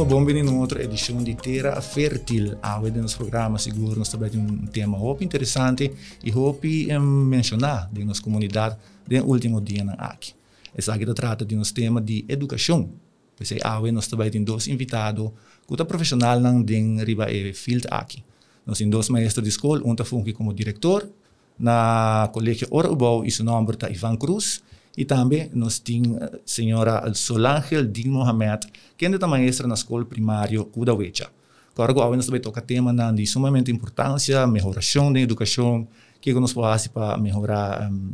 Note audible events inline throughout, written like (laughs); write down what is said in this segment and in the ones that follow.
uma bom em outra edição de Terra Fértil. Ah, o nosso programa seguro nós também um tema muito interessante e hope um, mencionar de nossa comunidade no último dia na aqui. Essa aqui trata de um tema de educação. Pois é, ah, nós também temos dois invitados que são profissional não den riba field aqui. Nós temos dois maestros de escola, um está como diretor na Colégio Orubau e seu nome é Ivan Cruz e também nós temos a senhora Solangel Din Mohamed, que é maestra na escola primária Kudawecha. Agora, nós também toca tema de sumamente importância, melhoração da educação, que nós podemos para melhorar um,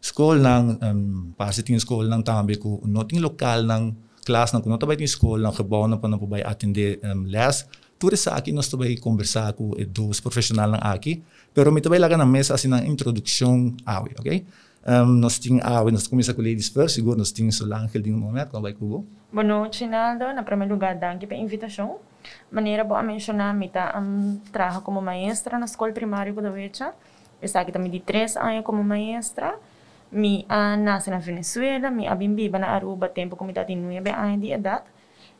escola, um, para se tem escola também com não tem local não classe não não também tem escola não gebouw não para não poder atender um, les tudo isso aqui nós também conversar com dois profissionais aqui, pero me também lá na mesa assim na introdução ao, ok? Um, nós tínhamos, ah, nós começamos com ladies first, seguro nós tínhamos o Ángel de um momento, como vai Cubo? Boa noite, Naldo. Na primeiro lugar, danke pela invitação. Maneira boa mencionar, me tá um, trabalho como maestra na escola primária da Vecha. Eu aqui também de três anos como maestra. Me uh, nasci na Venezuela, me abimbiba na Aruba, tempo como idade de 9 anos de idade.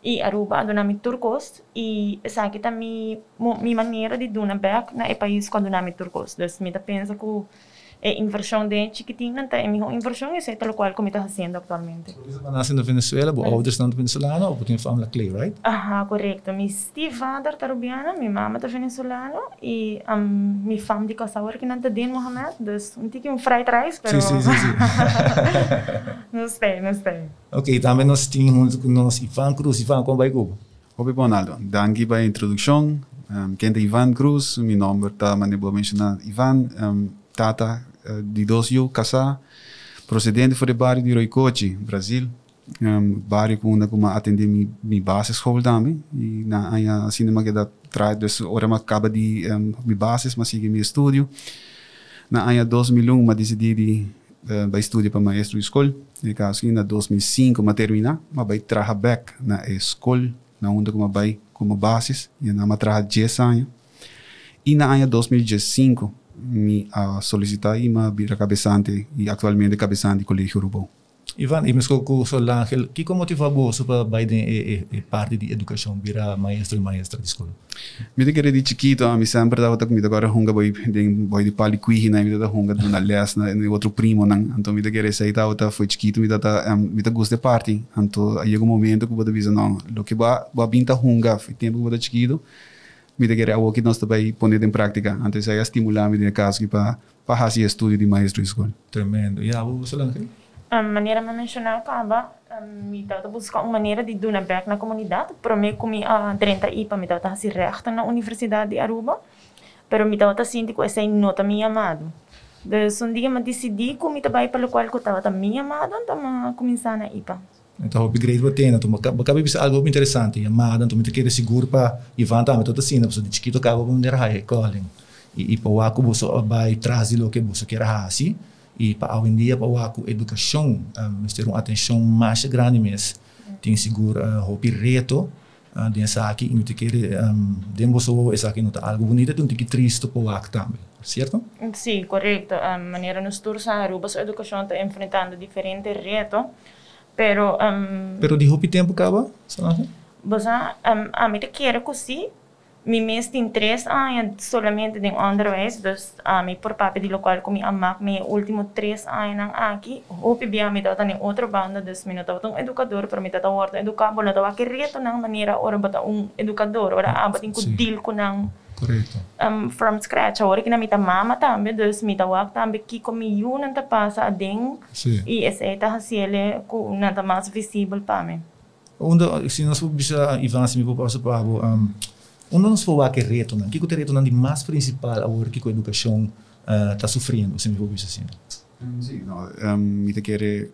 E Aruba, do nome turcos. E essa aqui também, minha maneira de duna back na país com o nome turcos. Me pensa que é inversão de chiquitinho, então é minha inversão e é tal qual como está fazendo atualmente. Isso, nasce na Venezuela, o ouders não venezuelano, ou tem família clay, right? Aha, correto. Mi Steve father tarubiana, mi mama tá venezuelano e um, mi fam de Kosovo que não tá den Mohamed, dus um tique um fried rice, pero... Sim, sim, sim. (laughs) não sei, não sei. Ok, também nós tínhamos nós Ivan Cruz, Ivan, como vai Cuba? Obi Bonaldo, danke a introdução. Um, quem é Ivan Cruz, meu nome está, mas não vou mencionar Ivan. Um, tata uh, de eu casar procedente do bairro de Roicochi, Brasil. Um, bairro com onde como atender mi, mi base escola também e na assim não que dá traz dus ora ma acaba de um, mi bases mas sigue mi estúdio na aí 2001 ma decidi de uh, vai estudar para maestro de escola e caso na 2005 ma terminar ma vai trabalhar back na escola na onde como vai como bases e na trabalhar 10 anos e na ano 2015 me a solicitar e me vira cabeçante e atualmente cabeçante do Colégio Urbão. Ivan, e mas com o Solangel, que como motiva você para Biden é, é, é parte de educação, virar maestro e maestra de escola? Me de querer de chiquito, a mim sempre dava comida. Agora hunga boy de boy de pali cuihi na me da hunga do na les na outro primo nan, então me de querer sair tá outra foi chiquito me da me da gosto de parte, então aí um momento que eu vou dizer não, lo que ba ba binta hunga, foi tempo que eu vou chiquito me querer algo que nós também poner em prática. Antes aí estimular me de caso para para fazer estudo de maestro escola. Tremendo. E a você lá A maneira de mencionar acaba me dá buscar uma maneira de dar back na comunidade. Para mim, como a 30 IPA, me dá assim reto na Universidade de Aruba. Pero me dá assim que essa é nota minha amado. Então, um dia eu decidi que me trabalho pelo qual eu estava minha amado, então começar na IPA. Então, upgrade ba tena, tu makabi bisa algo interessante, yamada, tu mita kere seguro pa ivan ta, mito assim, na de chiquito ka ba nera hai calling. E, e pa waku buso vai trazer lo que buso que era assim, e pa awin dia pa waku educação, um, ter uma atenção mais grande mesmo. Tem seguro hopi reto, uh, den saki, e mita kere, um, den buso não tá algo bonito, tu tem que triste pa waku também. Certo? Sim, correto. A maneira nos turnos a Aruba, a educação está enfrentando diferentes retos. Pero um, Pero di hopi tempo acaba? Bosa um, a mim quero que mi mês tem três anos solamente de underwijs, dus a mim por papel de local com minha amak me último três anos aqui, hopi bia me data em outra banda, dus me nota um educador, para me data warta educar, bola tawa que reto nang maneira ora bata um educador, ora abat in kudil ko nang Correto. Um, from scratch. Agora que na mita mama também, dus mita wak também que comi yun ang tapasa ading Sim. e essa tá hasiele ku nanta mais visível para mim. Onde se nós bisa Ivan se me vou passar para um onde nós for que reto não que o reto não de mais principal agora que a educação está uh, sofrendo se me vou bisa assim. Sim, não, um, mita querer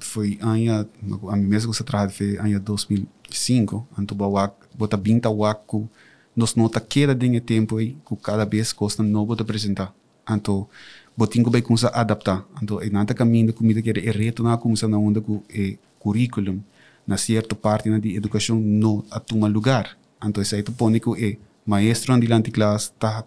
foi ano a mim mesmo que se trata foi ano 2005, anto bawak bota binta waku nós nota cada dia tempo aí que cada vez custa novo de apresentar. Então botinho vai começar a adaptar. Então e nada caminho comida que é reto na começar na onda com é currículo na certa parte na de educação no a toma lugar. Então isso aí tu põe que é maestro andilante classe tá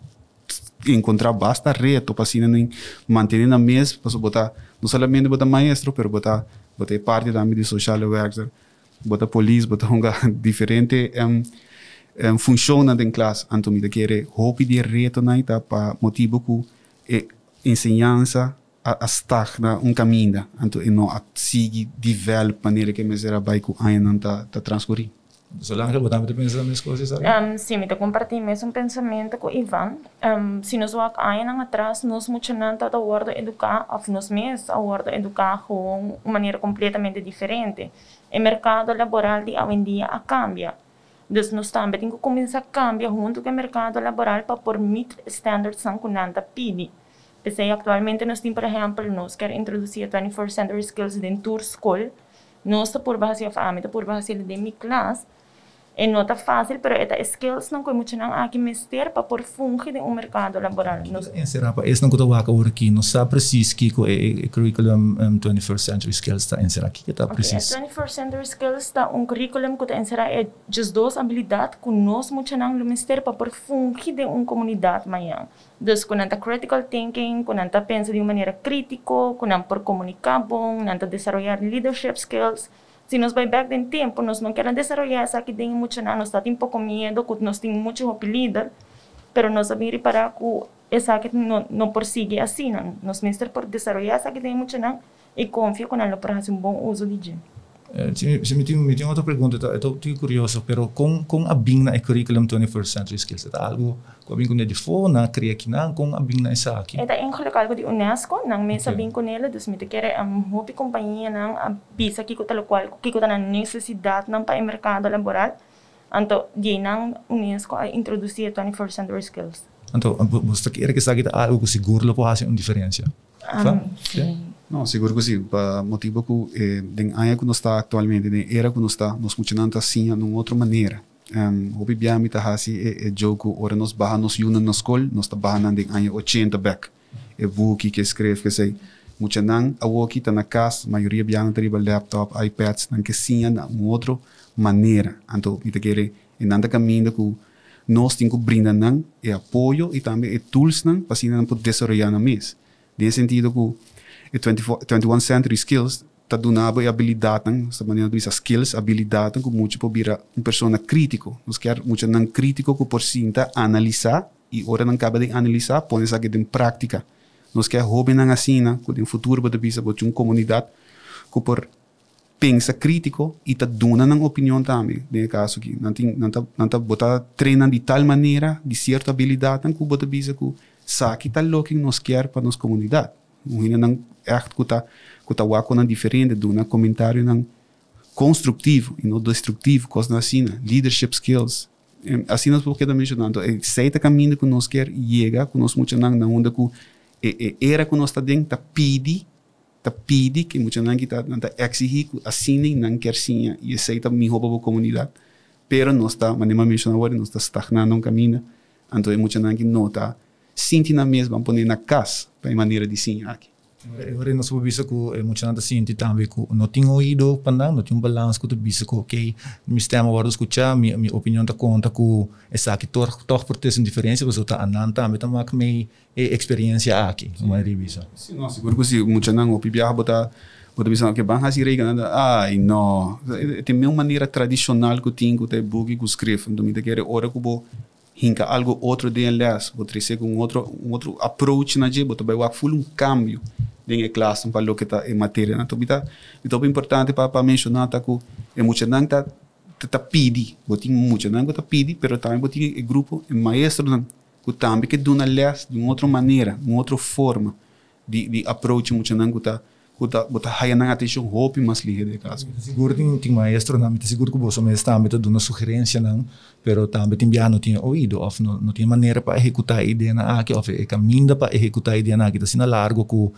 encontrar basta reto para assim não manter na mesa para botar não somente botar maestro pero botar botar parte da mídia social worker bota polícia, bota honga (laughs) diferente um, um, funciona em classe. Então, me quer hope de reto na ita para motivo que é ensinança a, a estar na um caminho. Então, e não a seguir develop maneira que me será vai que a não tá tá transcorrer. Solange botamos de pensar nas coisas, sabe? Um, sim, me compartilho mesmo pensamento com Ivan. Um, se nós vamos aí atrás, nós muito não tá a educar, ou nós mesmos a educar com uma maneira completamente diferente. O mercado laboral de hoje em dia cambia. Nós também temos que começar a cambiar junto com o mercado laboral para permitir standards que nós pedimos. Pensei, atualmente nós temos, por exemplo, nós queremos introduzir 24 Century Skills dentro da escola. Nós, por base de âmbito, por base de minha classe, é não está fácil, mas esta skills não como muito não aqui mestre para por funge de um mercado laboral. Nos em será para esse não que eu agora aqui, não sabe preciso que o curriculum um, 21st century skills está em será que está preciso. Okay, 21st century skills está um curriculum que está em será é just duas habilidades que nós muito não o mestre para por funge de uma comunidade maior. Então, quando está critical thinking, quando está pensa de uma maneira crítica, quando por comunicar bom, quando desenvolver leadership skills, se nos vai back em tempo, nós não queremos desenvolver essa que muito não, nós temos um pouco medo, que nós temos muito hope pero nós sabemos reparar que essa que não persegue assim, não. nós mestre por desenvolver essa que tem muito não, e confio que ela para fazer um bom uso de gente. Eh, se me tem outra pergunta, estou curioso, pero com com a bing na curriculum 21st century skills, é algo com a bing na de fona, cria que não com a bing na isa aqui. É em colocado de UNESCO, nang mesa okay. bing com ela, dus me quer am hopi companhia nang a bisa que tal qual que na necessidade nang pa mercado laboral. Anto di nang UNESCO a introduzir 21st century skills. Anto, você quer que sabe algo seguro lo pode fazer uma diferença? Um, sim. No, seguro que sim. Para motivo que eh, den área que nós está atualmente, den era que nós está, nós funcionamos assim, de uma outra maneira. Um, o bibiami tá assim é, é jogo, ora nós barra nós yuna na escola, nós está barra den área 80 back. É buki que escreve que sei, muito não, a woki tá na casa, maioria biana tá riba laptop, iPads, não que sim, de uma outra maneira. Então, me querer, e nada caminho que nós temos que brindar não, é apoio e também é tools não, para assim não poder desenvolver na mês. Nesse sentido que e 24, 21 century skills ta dunaba e habilidade sa maneira de skills habilidade que muito por vira uma pessoa crítico nos quer muito não crítico que por sinta analisar e ora não acaba de analisar põe isso aqui em prática nos quer hobby não assim né que no futuro pode bisa botar uma comunidade que por pensa crítico e ta duna uma opinião também nesse caso aqui não tem não tá não de tal maneira de certa habilidade que bota bisa que sabe tal lo que nos quer para nossa comunidade Uhina não echt kuta kuta wako nan diferente do na comentário nan construtivo e não destrutivo, coisa assim, leadership skills. Assim nós porque da mencionando, é seita caminho que nós quer chega, que nós muito não na onda que era que nós está dentro, tá pedi, tá pedi que muito não que tá tá exigir assim não quer sim e seita me rouba a comunidade. Pero nós está, mas nem mencionar agora, nós está estagnando um caminho, então é muito não que não tá sentindo na mesma, poner na casa, para maneira de sim aqui. Agora nós bisa ko eh, mucha nata sinti tambi ko no ting oído pandang no ting balance ko to bisa ko okay mi sistema guardo escuchar mi mi opinião ta conta ko essa que tor tor por ter diferença você tá anan tambi tá mak me experiência aqui uma revisa sim não seguro que se mucha não opi biar bota bota bisa que ban hasi rega nada ai no. Tem uma maneira tradicional que tinha que bugi que escreve então me quer hora que bo hinka algo outro de les, vou trazer um outro um outro approach na je, botar vai full um cambio em classe para o que está em matéria. Então, bita, bita importante para para mencionar tá que é muito não tá tá pedi, botin muito não tá pedi, pero também botin o grupo é maestro não que também que dona les de uma outra maneira, uma outra forma de de approach muito não que buta haya nang atenção hope mas lihe de caso seguro tem tem maestro na mita seguro que você mesmo está meta dando sugerência não pero também tem biano tinha ouído of no no tem maneira para executar a ideia na aqui of é caminho para executar a ideia na tá sina largo com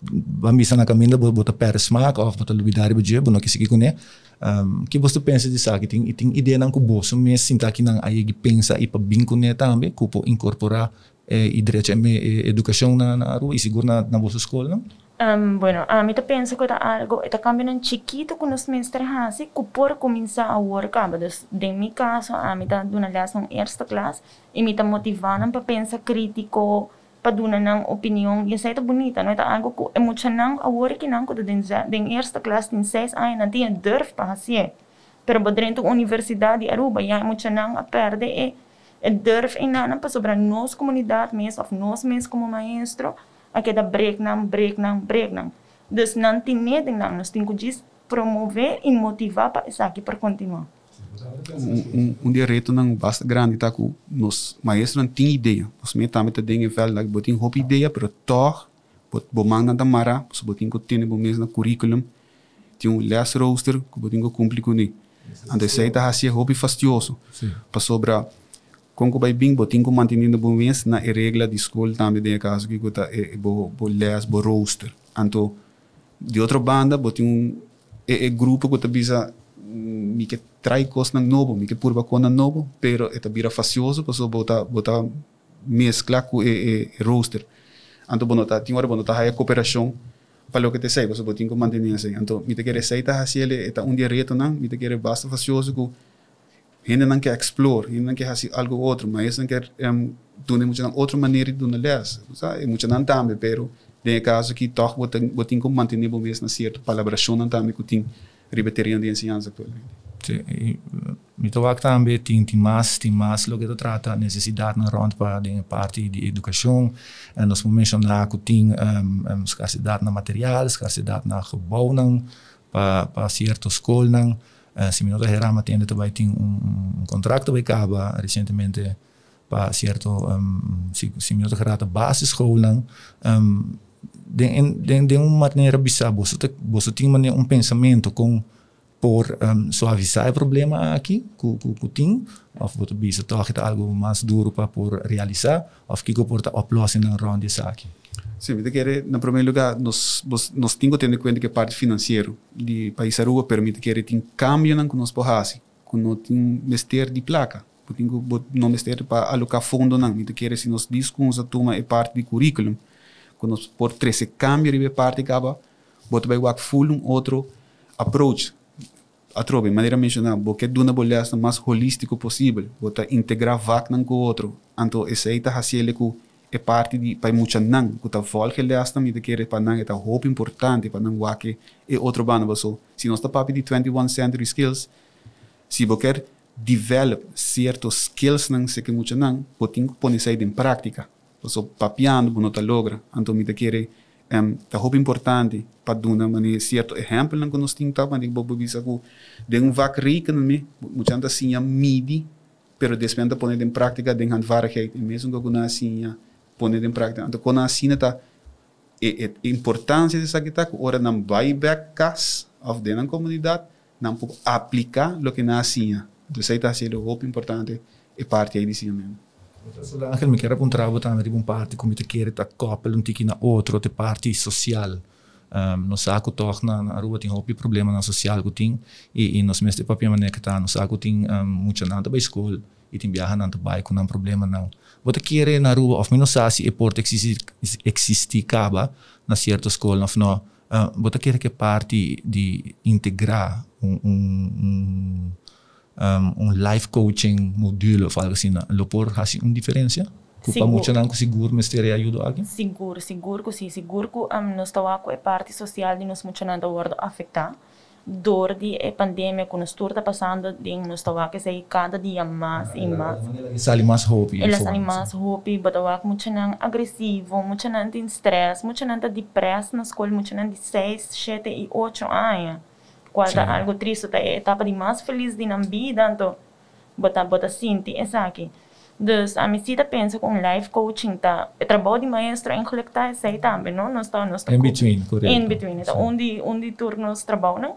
bambisa na caminho bota per smack of bota lubidari buje bono que seguir com né um, que você pensa disso aqui tem tem ideia não que você mesmo sinta que não aí pensa e para bem com também que incorporar eh, e direito a educação na, na rua e seguro na, na vossa escola, não? Um, bueno, a mí te pienso que algo, está cambiando chiquito con los semestres así, que por comenzar a work, dus, en mi caso, a mí está de una clase en esta clase, y me está motivando para pensar crítico, para dar uma opinião e isso é bonita não é algo que é muito não a hora que não quando den den eerste klas tem seis anos não tinha durf para fazer pero dentro da universidade de Aruba já é muito não a perde e e durf e não para sobre nossa comunidade mesmo of nós mesmo como maestro a que da break não break não break não dus não tem nada não nós temos que promover e motivar para isso aqui para continuar um, um, direito não basta grande tá com nos maestros não tem ideia os meus também têm vel like botin hop ideia pero toch bot bo manda da mara so botin ko tem bo mesmo currículum tem um less roster que botin ko cumpre com ni ande sei tá assim hobby fastioso. Para sobra com que vai bem botin ko mantendo bo mês na regra de escola também de caso que tá é bo bo less bo roster anto de outra banda botin um é, é grupo tá bisa mi que trai cos nang novo, mi que purba con nang novo, pero eta bira facioso, paso bota bota mescla com e, e, e roaster. Anto bono ta tinha hora bono ta haia cooperação para o que te sei, paso botin com mantenir assim. Anto mi te quer receita assim ele eta um dia reto nang, mi te quer basta facioso com Ainda não quer explore, ainda não quer fazer algo outro, mas não quer um, doen muita outra maneira de les. Sabe? Muita não também, pero tem caso que toch botin com manter o mesmo na certa palabração não também que tem de enseñanza actualmente. Sí, y, mi que también tem, tem mais, tem mais lo que tu trata necessidade na rond para de parte de educação. Nós mencionar que tem um, escassidade na material, escassidade na gebouw para para certas escolas. Uh, se me nota herama tem também tem um, um contrato bij Caba recentemente para certo um, se, se me nota gerata basisschool um, de, de, de uma maneira bizarra, você, você tem um pensamento com por um, suavizar o problema aqui com o tem, ou você bisa toch algo mais duro para por realizar, ou que por a oplossing na ronda aqui. Sim, me quer, na primeiro lugar, nós nós temos que ter em conta que a parte financeira de país rua permite que tem câmbio não que nós possamos, que não tem mestre de placa, que não mestre para alocar fundo não, me quer se nós diz que a turma é parte do currículo, quando por treze cambio de parte acaba bota vai wak full um outro approach. A trobe maneira mencionar porque duna bolhasta mais holístico possível bota integrar vac com outro anto aceita hasiele ku é parte de para muita não que tá volta ele asta me de querer para não é tá hope importante para não wak e outro banda so. Se nós tá papi de 21 century skills se você quer develop certos skills não sei que muita não botin pôr isso em prática so papiando não tá logra. Então me querer um, tá roupa importante para dar uma maneira certo exemplo não que nós temos tá mas bobo bisa que de um vac rica não me muita gente assim a midi pero depois de pôr em prática de handvaardigheid e mesmo que não assim pôr em prática então quando assim tá e, e importância dessa que tá ora não vai back cas of de comunidade não pode aplicar o que não assim então isso aí tá sendo roupa importante e parte aí disso mesmo Anche mi chiede un travo también di un parte come te chiede ta koppel un tiki na outro te parte social. No saco toch na, rua tem hopi problema na social tem e, e nos mestre papia que tá no saco tem um, muita nada ba escola e tem viaja nada com não problema não. Você quer na rua of menos se e porta existe existe caba na certa escola não uh, você quer que parte de integrar um, um, um um, um life coaching module of algo assim, lo por uma diferença? Kupa muito não seguro mas teria ajuda alguém? Seguro, seguro que sim, seguro que um, estamos com a parte social de nós muito não está afetar. Dor de a pandemia que nós está passando, de estamos que sei cada dia e mais. Eles sali mais hope. Eles sali mais hope, batawa muito não agressivo, muito não tem stress, muito não depressa na escola, muito não de 6, 7 e 8 anos quando algo triste tá é etapa de mais feliz de na vida então bota bota sinti essa aqui dus a minha pensa com life coaching tá trabalho de maestro em coletar essa também não nós está nós in between correto in between então onde onde turnos trabalham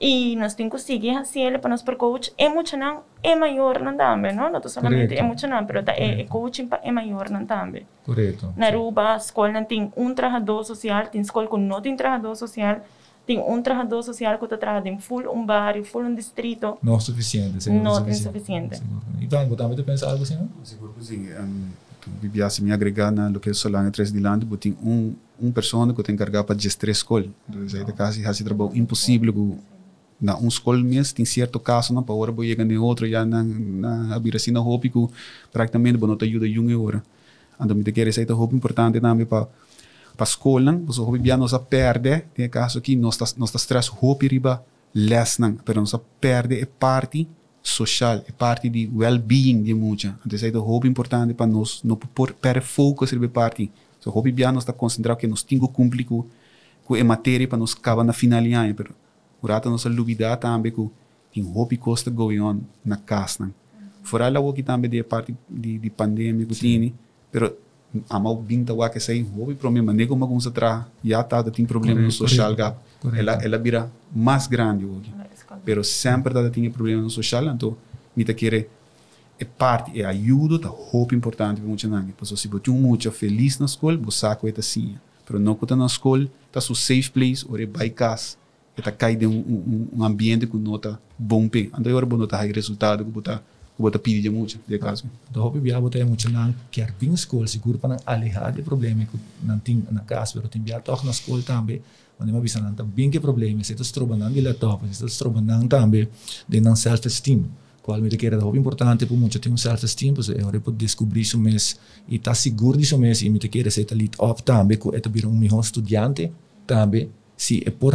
e nós temos que seguir assim ele para nós para coach é muito não é maior não também não não solamente é muito não mas é, é coaching para é maior não também correto na Aruba a escola não tem um trabalhador social tem escola com não tem trabalhador social tem um trabalhador social que está trabalhando em full um bairro, full um distrito. Não é suficiente. Não é suficiente. Ivan, você também pensa algo assim? Seguro que sim. Um, Bibiasi me agregar na lo que é Solana 3 de Lando, tem um um pessoa que tem carregar para gestir a escola. Então, é quase assim trabalho impossível que na um escola mesmo tem certo caso para hora vou chegar em outro já na na abrir assim na roupa que praticamente não te ajuda uma hora. Então, me quer isso é muito importante também para para a escola, você hobby bem nós perde, tem caso que nós nós stress hobby riba less não, pero nós perde é parte social, é parte de well-being de muita. Então, isso é um hobby importante para nós, não por per foco riba parte. So hobby bem nós está concentrado que nós temos cumprir com com a matéria para nós acabar na final ano, pero urata nossa dúvida também com tem hobby costa going on na casa. Fora lá o que também de parte de, de pandemia que tinha, pero amal binta wa que sei houve problema nego uma coisa tra já tá tem problema no social gap ela ela vira mais grande hoje. Pero sempre tá tinha problema no social então me tá querer é parte é ajuda tá roupa importante para muita nangue porque se você muito feliz na escola você saco é assim pero não quando na escola tá su safe place ou é by casa é tá cai de um, um, um ambiente que nota bom pe então agora bom nota resultado que botar bota pedir muito de caso. Do hopi bia bota muito não quer bem escola seguro para alejar de problema que não tem na casa pero tem bia toque na escola também. Onde uma bisa não. Tá bem que problema. Se tu estroba não de lá top. Se tu estroba não também de self esteem qual me quer hopi importante por muito tem um self esteem pois é hora pode descobrir isso mês. E tá seguro disso mês. E me quer ser lit off também que é também um melhor estudante também. Se é por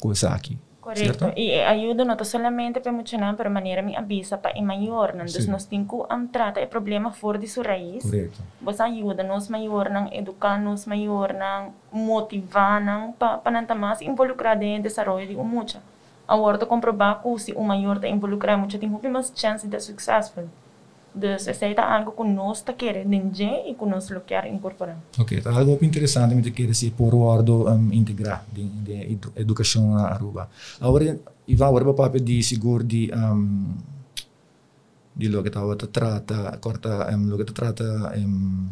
com isso aqui Correcto. ¿cierto? Y ayuda no solamente para mencionar, pero manera mi avisa para ir maior. Entonces, sí. nos tengo um, trata el problema fora de su raíz. Correcto. Vos ayuda nos maior, nang educar nos maior, nang motivar, para pa nanta mais involucrar em desenvolvimento de um mucha. Agora, comprovar que se o maior está involucrado, tem muito mais chance de sucesso. Dus essa é algo que nós está querendo entender e que nós lo quer incorporar. Ok, tá algo interessante me quer se por ordo um, integrar de, de edu, educação na Aruba. Agora, Ivan, agora papel de seguro de um, de lo que estava trata, corta, um, lo que trata um,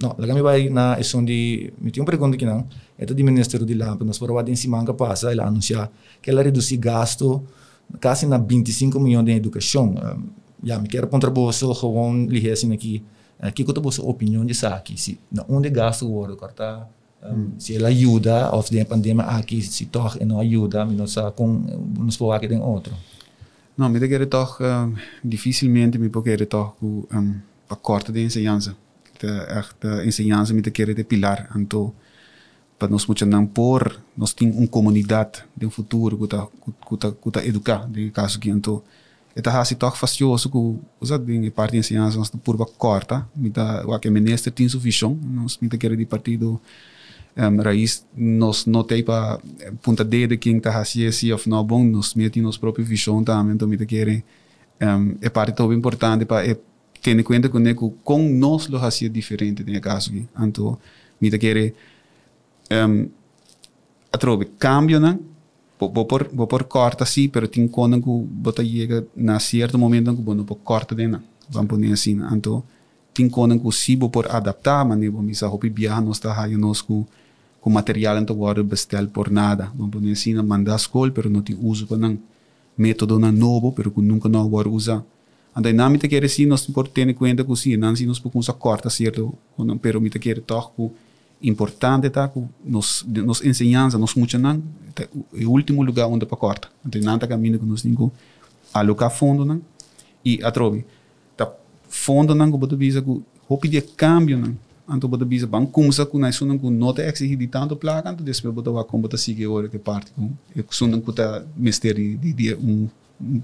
No, la kami vai na ison di mi tinha uma pergunta aqui não. É do Ministério de Lampa, nós para em cima que passa, ela anuncia que ela reduzir gasto quase na 25 milhões de educação. Um, ja, me quero contribuir gewoon liggen assim aqui. Aqui que eu sua opinião de aqui. Se na onde gasto o ouro, corta. Um, se ela ajuda, ou se a pandemia aqui se torna não ajuda, nós com nos pôr aqui tem outro. Não, me quero toch um, dificilmente me quero toch um, para corta de ensinança. De echt uh, ensinança me quero de pilar, então para nós muito não por nós temos uma comunidade de um futuro que está que está que está educar, de caso que então Eta hasi toch fastioso ku usa din parte de ensinança nós purba corta, mita o que ministro tem suficiente, nós mita quer de partido um, raiz nós não tem para punta de quem tá hasi esse of no bom, nós meti nos próprio visão também, então mita quer um, é parte tão importante para é ter conta com que com nós lo hasi diferente no caso aqui, então mita quer um, atrobe cambio, né? Vou por vou por corta sim, pero tem quando que bota chega na certo momento que não por corta dena vamos pôr assim então tem quando que sim vou por adaptar mas nem vamos a hopi viajar nós está aí nós com com material então agora bestel por nada. Vamos pôr assim mandar escola pero não tem uso para não método não novo pero que nunca não agora então na mita quer assim nós por ter em conta que sim não se nós por usar corta certo pero mita quer toque importante tá? Nos nos enseñanza nos mucho nan o último lugar onde para corta. Então nada caminho que nos ninguém alocar fundo nan e atrobe tá fundo nan que bodo visa que hopi de cambio nan. Anto bodo visa bang kumsa ku na sunan ku nota exige de tanto placa anto despe bodo va como tá sigue hora que parte com e sunan ku tá misteri de de um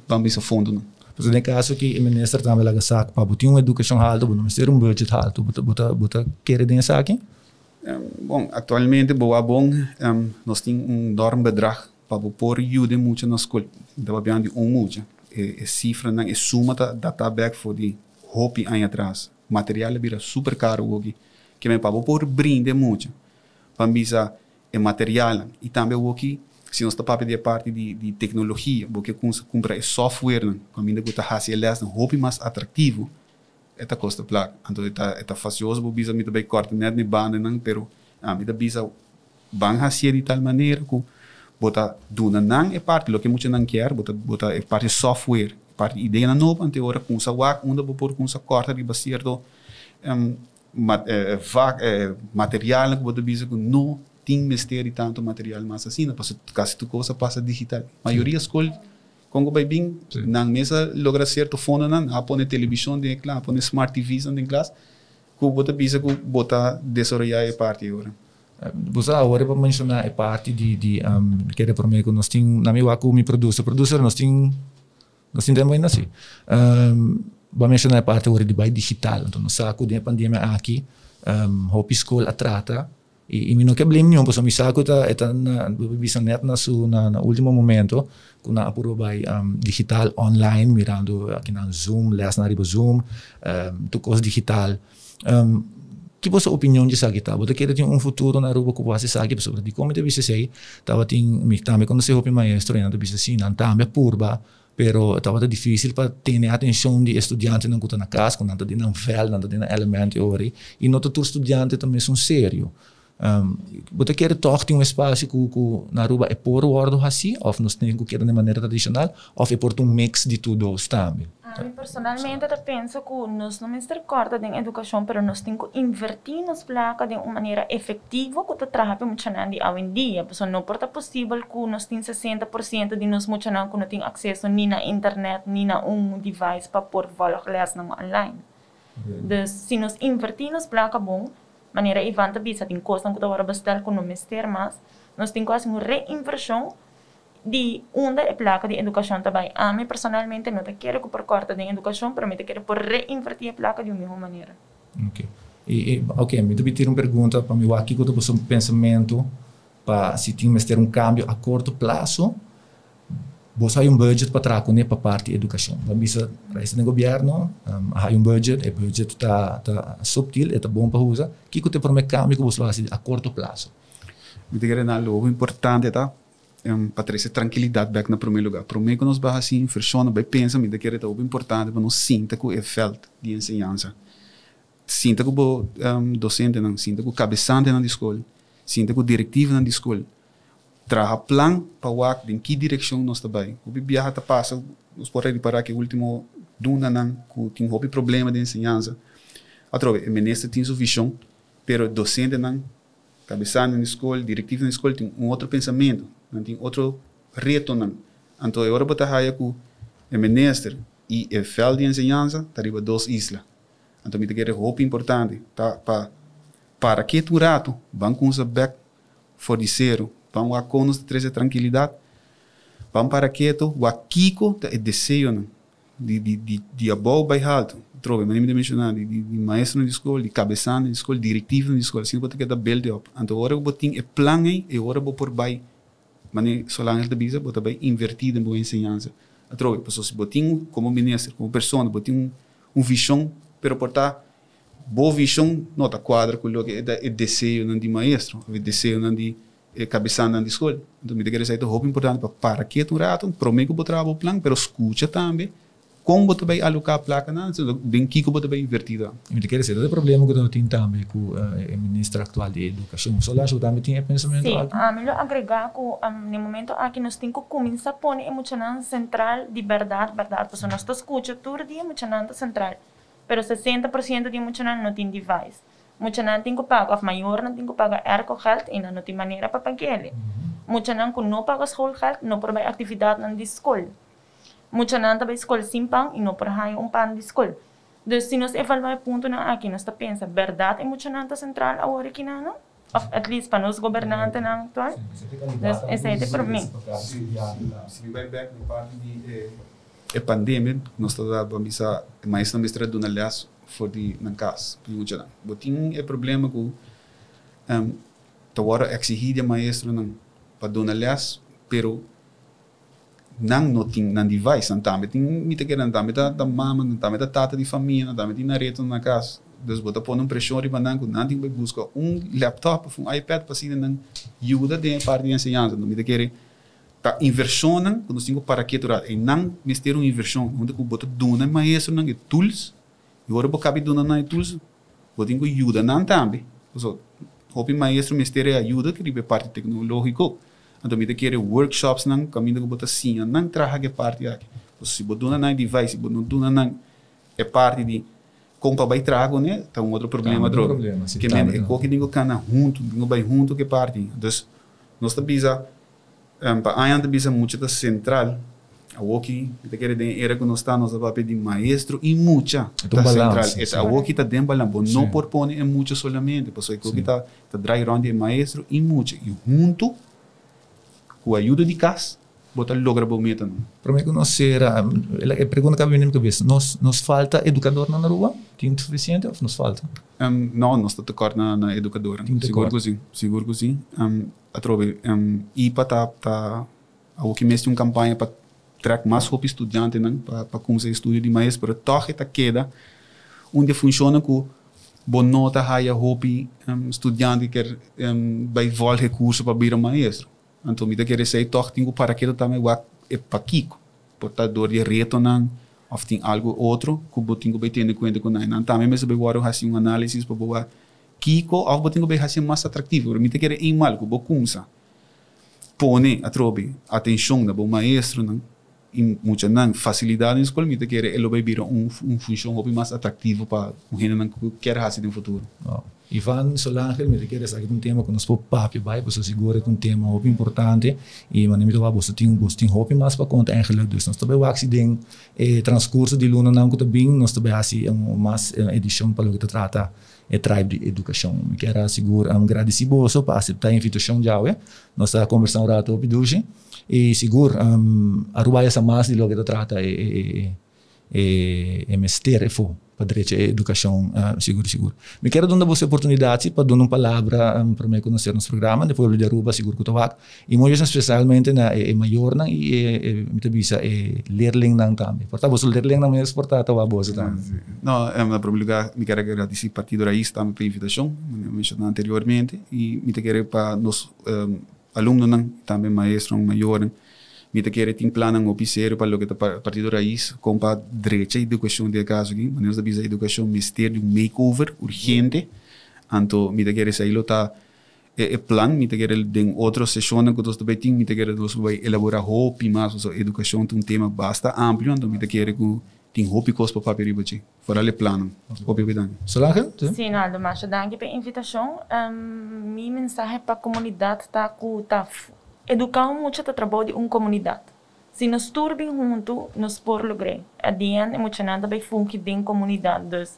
bambisa fundo nan. Mas no caso que o ministro também lá saca para botar uma educação alta, não ser um budget alto, botar botar botar querer dentro aqui? Um, bom, atualmente, boa bom, um, nós temos um enorme bedrag para pôr ajuda muito na escola. Então, bem de um muito. E, e cifra, não, e suma da data de hopi anos atrás. Material vira super caro hoje. Que me para pôr brinde muito. Para bisa e material e também o que se nós está para parte de, de tecnologia, porque compra software, quando ainda está fazendo hopi mais atrativo esta costa plak. Então eta eta facioso bo bisa mita bei corta net ni banda nang pero ah mita bisa bang hasia de tal maneira que bota duna nang é parte lo que muito não quer bota bota é parte software parte ideia na nova ante ora com sa wak unda bo por com sa corta de basierdo um, mat, eh, vac, eh, material que bota bisa que não tem mistério tanto material mas assim porque quase tu coisa passa digital. Maioria escolhe Congo vai na mesa logra certo fundo nan, a pone televisão de classe, pone smart TV de classe, ku bota bisa ku bota desarrollar a parte agora. Você agora para mencionar a parte de de um, que era para mim que nós tem na minha waku me produz, producer nós tem nós tem também assim. Um, vou mencionar a parte agora de digital, então nós saco de pandemia aqui, um, hopi school atrata e, e não quer nenhum, porque me saco tá tá na bisa net na su na, na último momento kuna apuro by um, digital online mirando aqui na Zoom, les na riba Zoom, um, tu coisa digital. Um, que vossa opinião de sabe tá? Você quer ter um futuro na rua que você sabe sobre de como deve ser, tava tem me também quando se hopi maestro, ainda deve ser não também purba, pero estava difícil para ter atenção de estudante não que na casa, quando não tem um vel, não tem elemento ori, e não todo estudante também são sério. Um, você quer toch um espaço que, que na rua é por ordem assim, ou nós temos que querer de maneira tradicional, ou é por um mix de tudo também. Eu personalmente eu penso que nós não estamos corta em educação, mas nós temos que invertir nas placas de uma maneira efetiva que tu trabalha para muita gente hoje em dia. Porque não pode possível que nós temos 60% de nós gente que não tem acesso nem na internet, nem na um device para pôr valor online. Então, se nós invertir nas placas bom, maneira Ivan também tem custo que tu agora bastar com o ministério, mas nós temos quase uma reinversão di unda e placa di educação também. A mim personalmente não te quero que por corta de educação, para mim te quero por reinvertir a placa de uma mesma maneira. Ok. E, e ok, me devo ter uma pergunta para mim aqui que eu um pensamento para se tem ter um câmbio a curto prazo, você tem um budget para trazer com para parte de. Vamos para esse governo, um, há um budget, o budget está tá subtil, está bom para usar. O que tem um câmbio que você vai a curto prazo? Me diga, algo importante, tá? um, para trazer tranquilidade back no primeiro lugar. Para mim, quando nós vamos assim, funciona, bem pensa, me que é importante para nós sinta que é felt de ensinança. Sinta que o um, docente não, sinta que o cabeçante na escola, sinta que o diretivo na escola. Traga plano para o em que direção nós está bem. O viaja está passa, nós podemos reparar que o último duna não, que tem um problema de ensinança. Atrove, o ministro tem sua visão, pero docente não, cabeçante na escola, diretivo na escola tem um outro pensamento não tem outro reto não. Então agora bota raia com o ministro e o fel de ensinança tariba duas islas. Então me quer roupa importante tá para para que tu rato com os back for de zero vão a conos de trazer tranquilidade. Vão para que tu o kiko é desejo não de de de de abol alto trove mas me mencionar de, de, de maestro na escola de cabeçando na escola diretivo na escola assim bota que da belde up. Então agora eu botin é plano e agora vou por by. Mas solange de bisa bota bem invertido em boa ensinança. A troca pessoas se botinho como ministro como pessoa botinho um visão pero portar boa visão nota quadra com o que é desejo não de maestro é desejo não de cabeça não de escola então me dizer é muito importante para para que tu rato prometo botar o plano pero escuta também como você vai alocar a placa não bem que você vai invertir e me quer dizer o problema que eu tenho também com o ministro atual de educação só lá eu também tinha pensamento sim a melhor agregar que no momento aqui nós temos que começar a pôr emocional central de verdade verdade porque nós escuta todo dia emocional central pero 60% de emocional não tem device emocional tem que pagar maior não tem que pagar ergo health e não tem maneira para pagar ele emocional que não paga school health não provém atividade na escola mucha nanta ba escola simpang e não por raio um pan de escola. Então, se nós evaluar ponto na aqui, nós pensa, verdade é mucha nanta central a hora que não? Of at least para nós governantes na atual. Então, esse é para mim. Se me vai back na parte de é pandemia, nós estamos a missa, mas não mestra do aliás for de na casa, mucha não. Botin é problema com um, tawara exigir de maestro do aliás, pero nang no ting nan device nan tame ting mita que nan tame da da mama nan tame da tata de família nan tame de na reto na casa dus bota pôr um pressão riba nan ku nan ting vai busca um laptop um iPad para sim nan ajuda de parte de ensinança não mita querer ta inversão nan quando singo para que tura e nan mister uma inversão onde ku bota dona maestro nan que tools e bo cabe dona nan tools bota ingo ajuda tambe so hopi maestro mister ajuda que ribe parte tecnológico então me querer workshops nang kami na bota sim nang traha que parte aqui se boduna nang device boduna nang é parte de como para trago né tá um outro problema tá, um problema que tá, é qualquer ninguém cana junto ninguém vai junto que parte então nós tá bisa um, aí anda bisa muito da central a Woki, te era nós está nós papel de maestro e mucha balance, central. Essa a Woki está den balance, não por pôr é mucha solamente, pessoa que está tá dry round é maestro e mucha e junto com a ajuda de casa botar logra bom meta não. Para mim conhecer, ela é pergunta que vem na cabeça, nos nos falta educador na rua? Tem suficiente ou nos falta? Um, não, nós está tocando na, na educadora. Seguro que sim, seguro que sim. Um, a um, IPA tá tá o que mesmo uma campanha para trazer mais roupa estudante para começar estudo de mais para toque tá queda onde funciona com boa nota raia roupa um, estudante que um, vai voltar recurso para virar maestro então me quer dizer toch tenho para aquilo também é para Kiko. Portador de reto não? Ou tem algo outro que eu tenho que ter em conta com não? Também mas eu vou fazer um análise para boa Kiko ou eu tenho que fazer mais atrativo. Para me quer é mal que eu começar pone a trobe atenção da bom maestro não e muita não facilidade na escola me quer ele vai virar um um função mais atrativo para o que não quer fazer no futuro. Oh. Ivan Solange me requer essa um tema que nós por papi vai você segura que um tema muito importante. E mas me toa você tem você tem hope mais para conta eigenlijk dus nós também o acidente e transcurso de luna não que também nós também assim um mais edição para o que trata e tribe de educação me quer assegurar um agradecido para aceitar a invitação já é nós está conversando rato sobre hoje e seguro um, a rua essa mais de lo que trata e e e e mester e fo à educação uh, seguro seguro me quero dar você oportunidade para dar uma palavra um, para me conhecer nosso programa depois eu lhe rouba seguro que tawak e muito especialmente na e, e maior na e, e me tabisa e leerling nang também portanto você leerling nang mais portanto tawa boa também não é uma primeiro lugar me quero agradecer partido raiz também pela invitação me mencionei anteriormente e me quero para nos um, alunos também maestro maior Mita quer tem plano um oficiero para o que está partido raiz com para direita educação de caso mas nós devemos educação mistério um makeover urgente. Então, mita quer sair tá é, plan, mita quer tem outra sessão que nós também tem, mita quer nós vai elaborar roupa mas a educação é um tema basta amplo, então mita quer que tem roupa e coisa para papel riba. Fora o plano. Roupa e cuidado. Solange? Sim, Aldo, mas danke pela invitação. Um, minha mensagem para a comunidade está com tá educar muito o trabalho de uma comunidade. Se nós turbem junto, nós por lograr. Adiante, muito nada vai funcionar bem comunidade.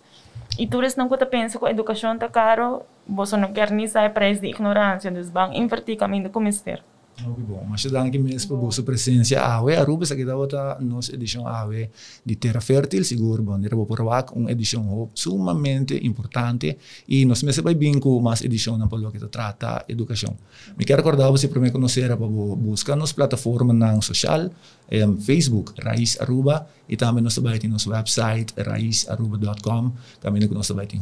E tu não que pensa que a educação está caro, você não quer nem sair preço de ignorância, dos bancos invertir caminho do ministério. Muito bom. Mas dan que mesmo por sua presença awe Aruba sa kita wata nos edição awe de Terra Fértil seguro bom era por wak uma edição sumamente importante e nós mesmo vai bem com mais edição na polo que trata educação. Me quero recordar você primeiro conhecer para buscar nos plataforma na social um, Facebook Raiz Aruba e também nós ter nosso website raizaruba.com também nós vai ter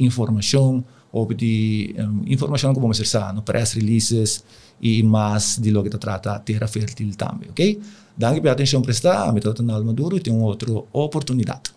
informação ou de um, informação como você sabe no press releases e mais de lo que trata terra fértil também, ok? Danke pela atenção prestada, a metade na Maduro e tem outra oportunidade.